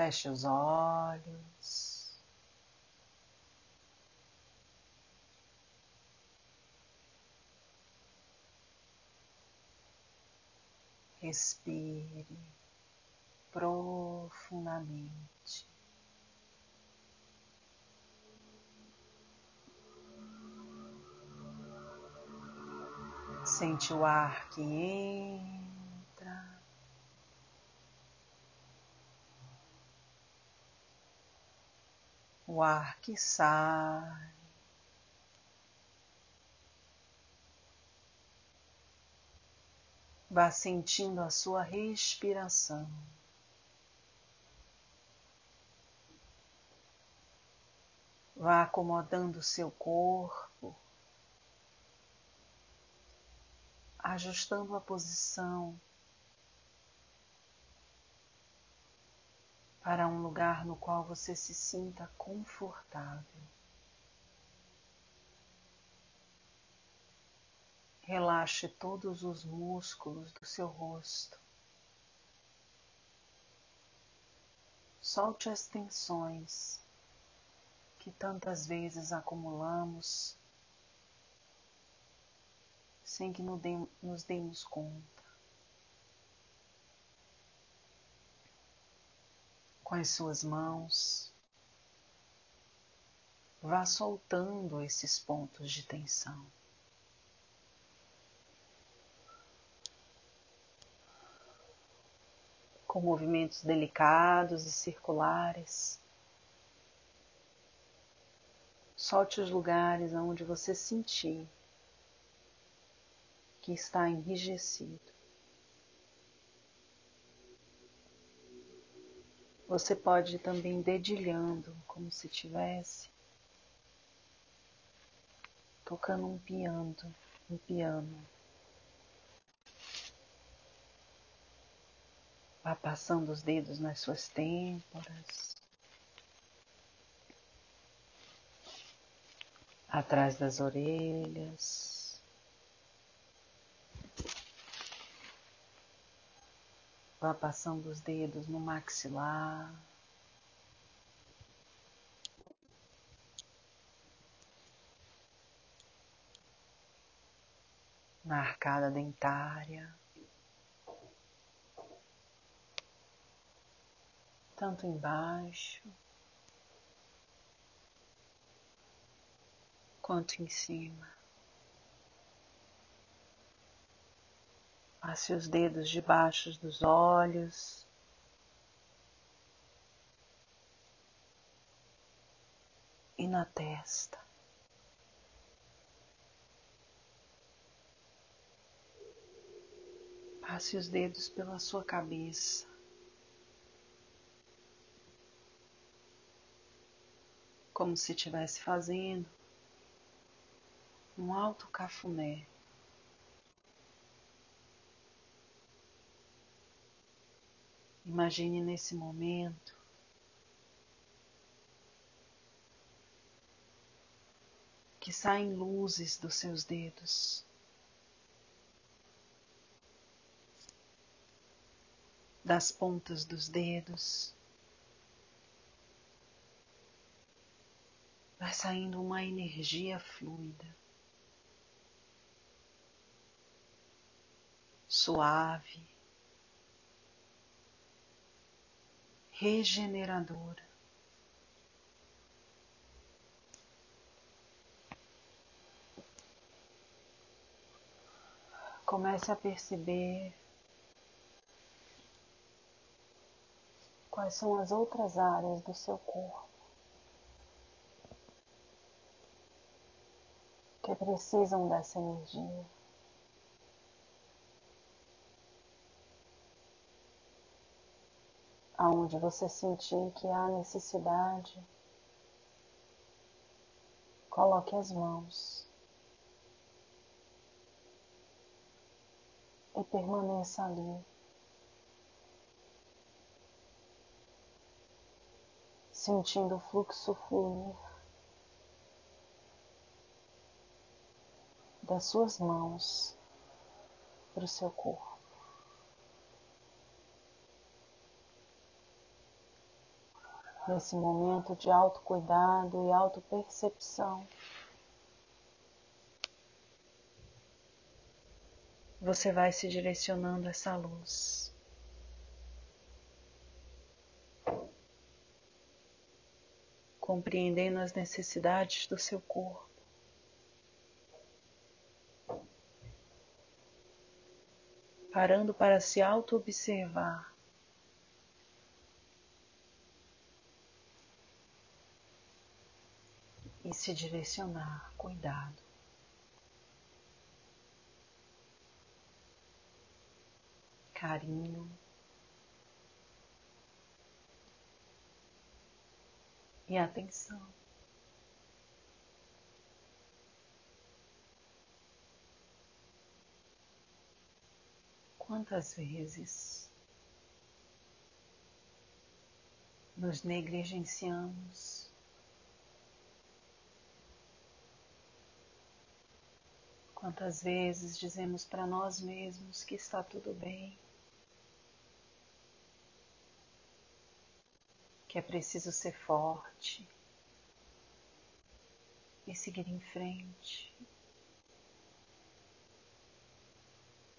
Feche os olhos. Respire profundamente. Sente o ar que entra. O ar que sai. Vá sentindo a sua respiração. Vá acomodando seu corpo, ajustando a posição para um lugar no qual você se sinta confortável. Relaxe todos os músculos do seu rosto. Solte as tensões que tantas vezes acumulamos sem que nos demos conta. Com as suas mãos, vá soltando esses pontos de tensão. Com movimentos delicados e circulares, solte os lugares onde você sentir que está enrijecido. Você pode também dedilhando, como se tivesse tocando um piano, um piano. Vá passando os dedos nas suas têmporas, atrás das orelhas. Vá passando os dedos no maxilar. Na arcada dentária. Tanto embaixo quanto em cima. Passe os dedos debaixo dos olhos. E na testa. Passe os dedos pela sua cabeça. Como se estivesse fazendo um alto cafuné. Imagine nesse momento. Que saem luzes dos seus dedos. Das pontas dos dedos, vai saindo uma energia fluida, suave, regeneradora. Comece a perceber quais são as outras áreas do seu corpo que precisam dessa energia. Aonde você sentir que há necessidade, coloque as mãos e permaneça ali. Sentindo o fluxo fluir das suas mãos para o seu corpo. Nesse momento de autocuidado e autopercepção. Você vai se direcionando a essa luz. Compreendendo as necessidades do seu corpo. Parando para se auto-observar. E se direcionar, cuidado. Carinho e atenção. Quantas vezes nos negligenciamos Quantas vezes dizemos para nós mesmos que está tudo bem, que é preciso ser forte e seguir em frente.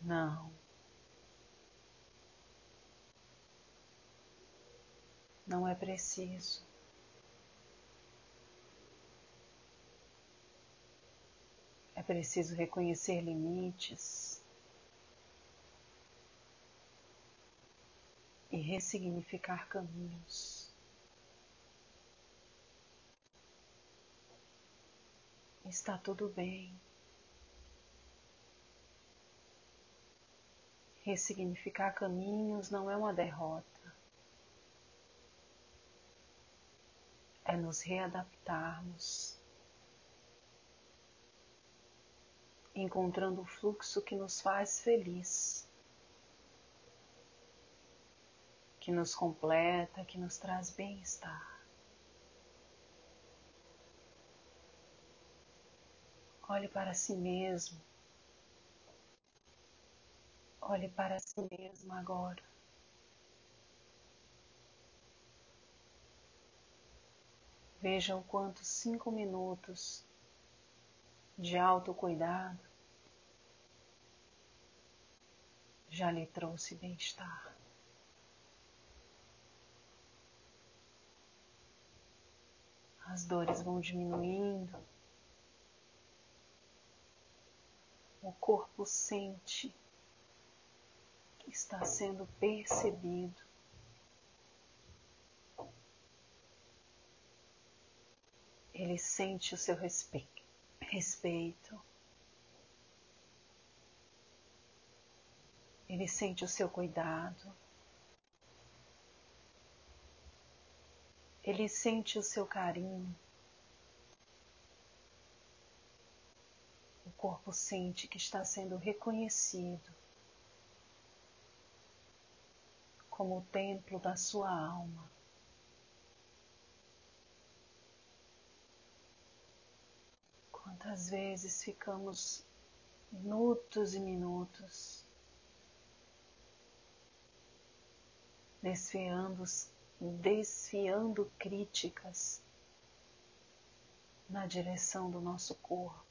Não. Não é preciso. É preciso reconhecer limites e ressignificar caminhos. Está tudo bem. Ressignificar caminhos não é uma derrota. É nos readaptarmos encontrando o fluxo que nos faz feliz, que nos completa, que nos traz bem-estar. Olhe para si mesmo. Olhe para si mesmo agora. Veja o quanto cinco minutos de autocuidado já lhe trouxe bem-estar. As dores vão diminuindo, o corpo sente que está sendo percebido. Ele sente o seu respeito respeito. Ele sente o seu cuidado. Ele sente o seu carinho. O corpo sente que está sendo reconhecido como o templo da sua alma. Quantas vezes ficamos minutos e minutos desfiando, desfiando críticas na direção do nosso corpo.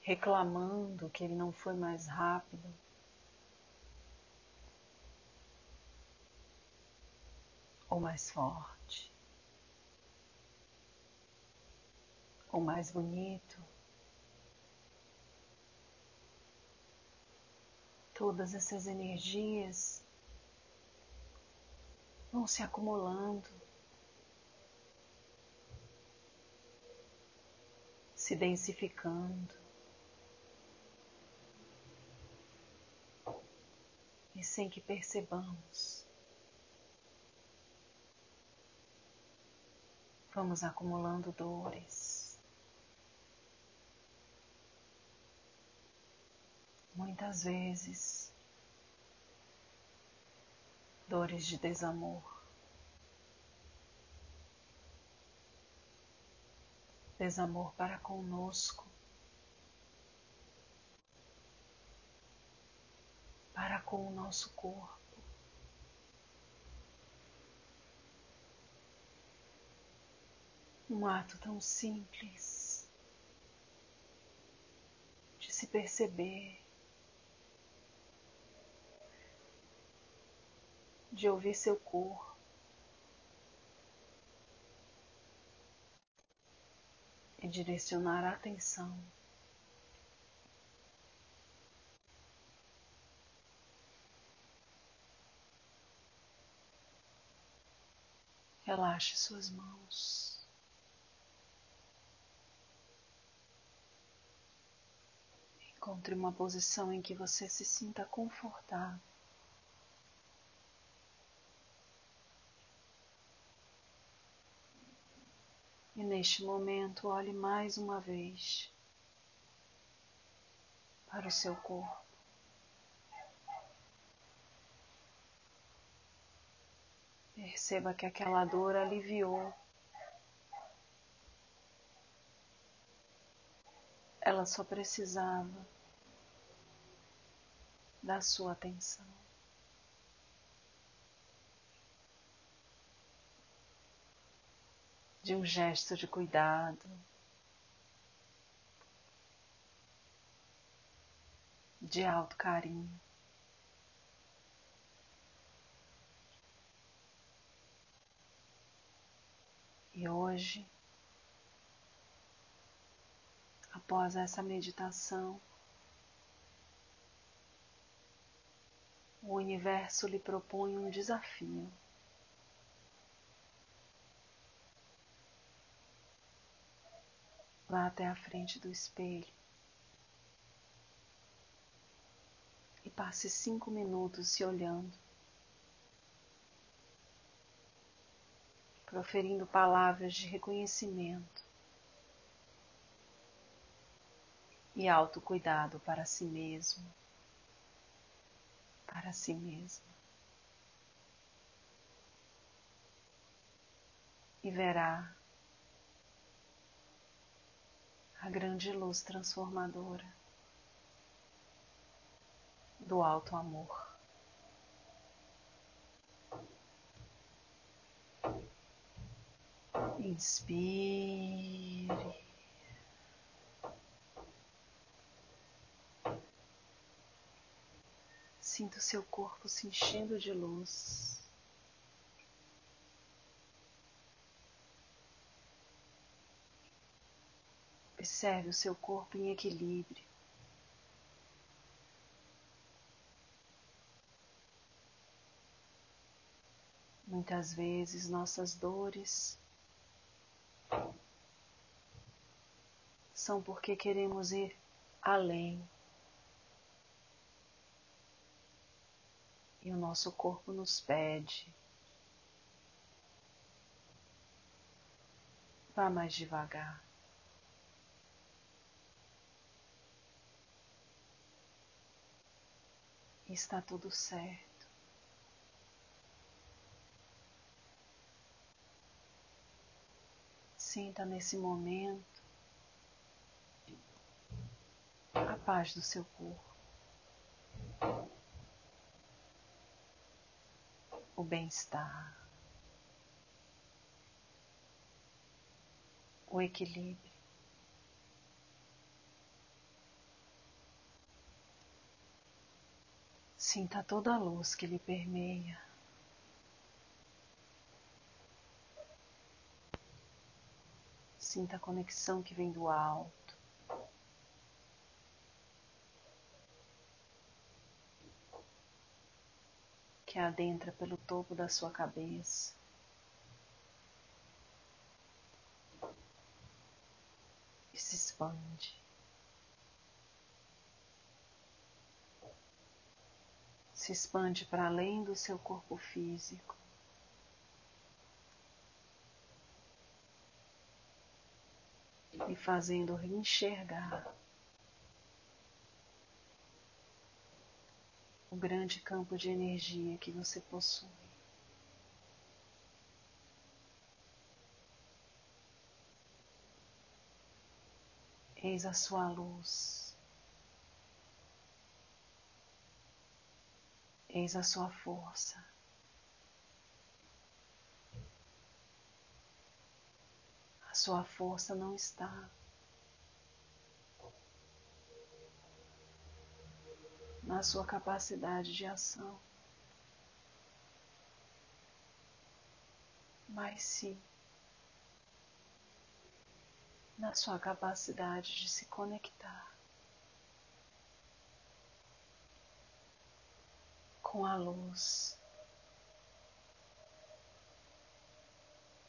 Reclamando que ele não foi mais rápido, ou mais forte, ou mais bonito. Todas essas energias vão se acumulando, se densificando. E sem que percebamos, Vamos acumulando dores. Muitas vezes, dores de desamor. Desamor para conosco, para com o nosso corpo. Um ato tão simples de se perceber, de ouvir seu corpo. E direcionar a atenção Relaxe suas mãos. Encontre uma posição em que você se sinta confortável. E neste momento, olhe mais uma vez para o seu corpo. Perceba que aquela dor aliviou. Ela só precisava da sua atenção. De um gesto de cuidado, de alto carinho. E hoje, após essa meditação, o universo lhe propõe um desafio. Vá até a frente do espelho e passe cinco minutos se olhando. proferindo palavras de reconhecimento e autocuidado para si mesmo, para si mesmo. E verá a grande luz transformadora do alto amor. Inspire. Sinta o seu corpo se enchendo de luz. Observe o seu corpo em equilíbrio. Muitas vezes nossas dores são porque queremos ir além. E o nosso corpo nos pede. Vá mais devagar. Está tudo certo. Sinta nesse momento a paz do seu corpo, o bem-estar, o equilíbrio. Sinta toda a luz que lhe permeia. Sinta a conexão que vem do alto. Que adentra pelo topo da sua cabeça. E se expande. Se expande para além do seu corpo físico. E fazendo enxergar o grande campo de energia que você possui. Eis a sua luz. Eis a sua força. A sua força não está na sua capacidade de ação, mas sim na sua capacidade de se conectar com a luz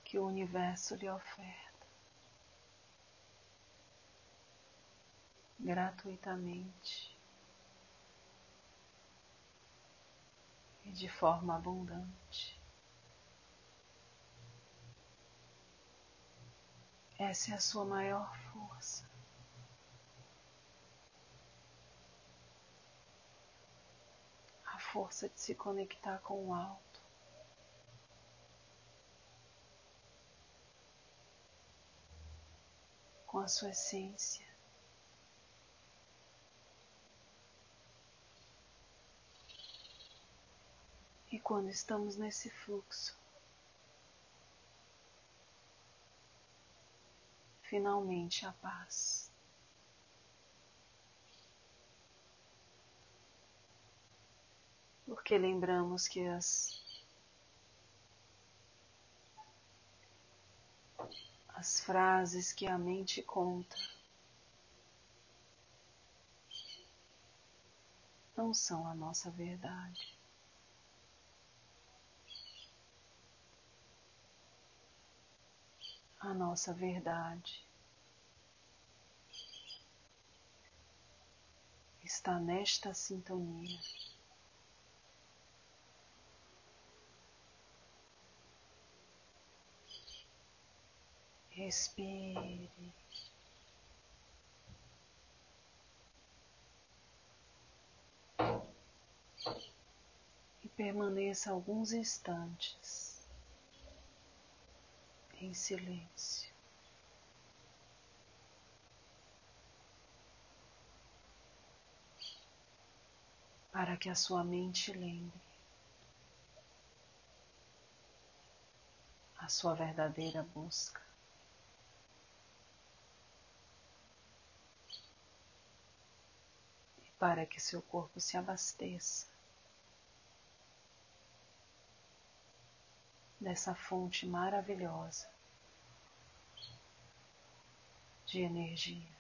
que o universo lhe oferta gratuitamente e de forma abundante. Essa é a sua maior força. A força de se conectar com o alto. Com a sua essência. Quando estamos nesse fluxo, finalmente a paz. Porque lembramos que as as frases que a mente conta não são a nossa verdade. A nossa verdade está nesta sintonia. Respire. E permaneça alguns instantes em silêncio. Para que a sua mente lembre a sua verdadeira busca. E para que seu corpo se abasteça dessa fonte maravilhosa de energia.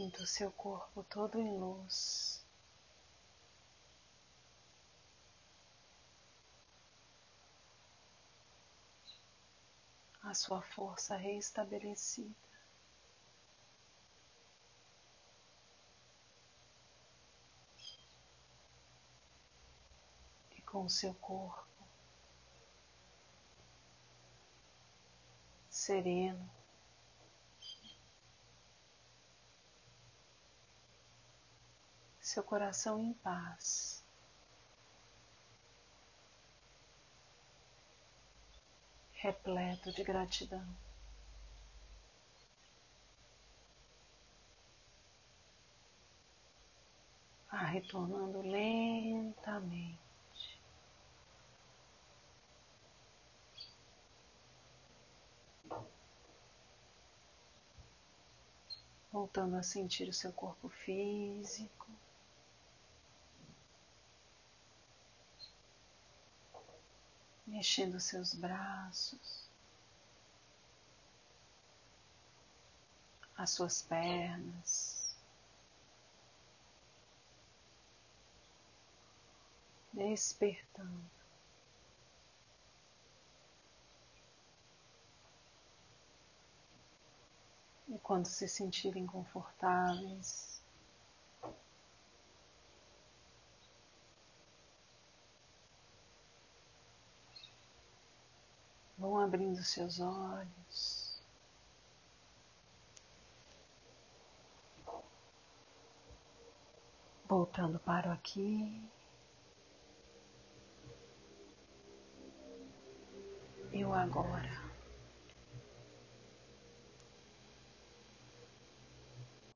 Sinta o seu corpo todo em luz. A sua força reestabelecida. E com o seu corpo sereno. Seu coração em paz. Repleto de gratidão. Vá retornando lentamente. Voltando a sentir o seu corpo físico. Mexendo seus braços, as suas pernas, despertando. E quando se sentirem confortáveis, Vão abrindo seus olhos. Voltando para o aqui. Eu agora.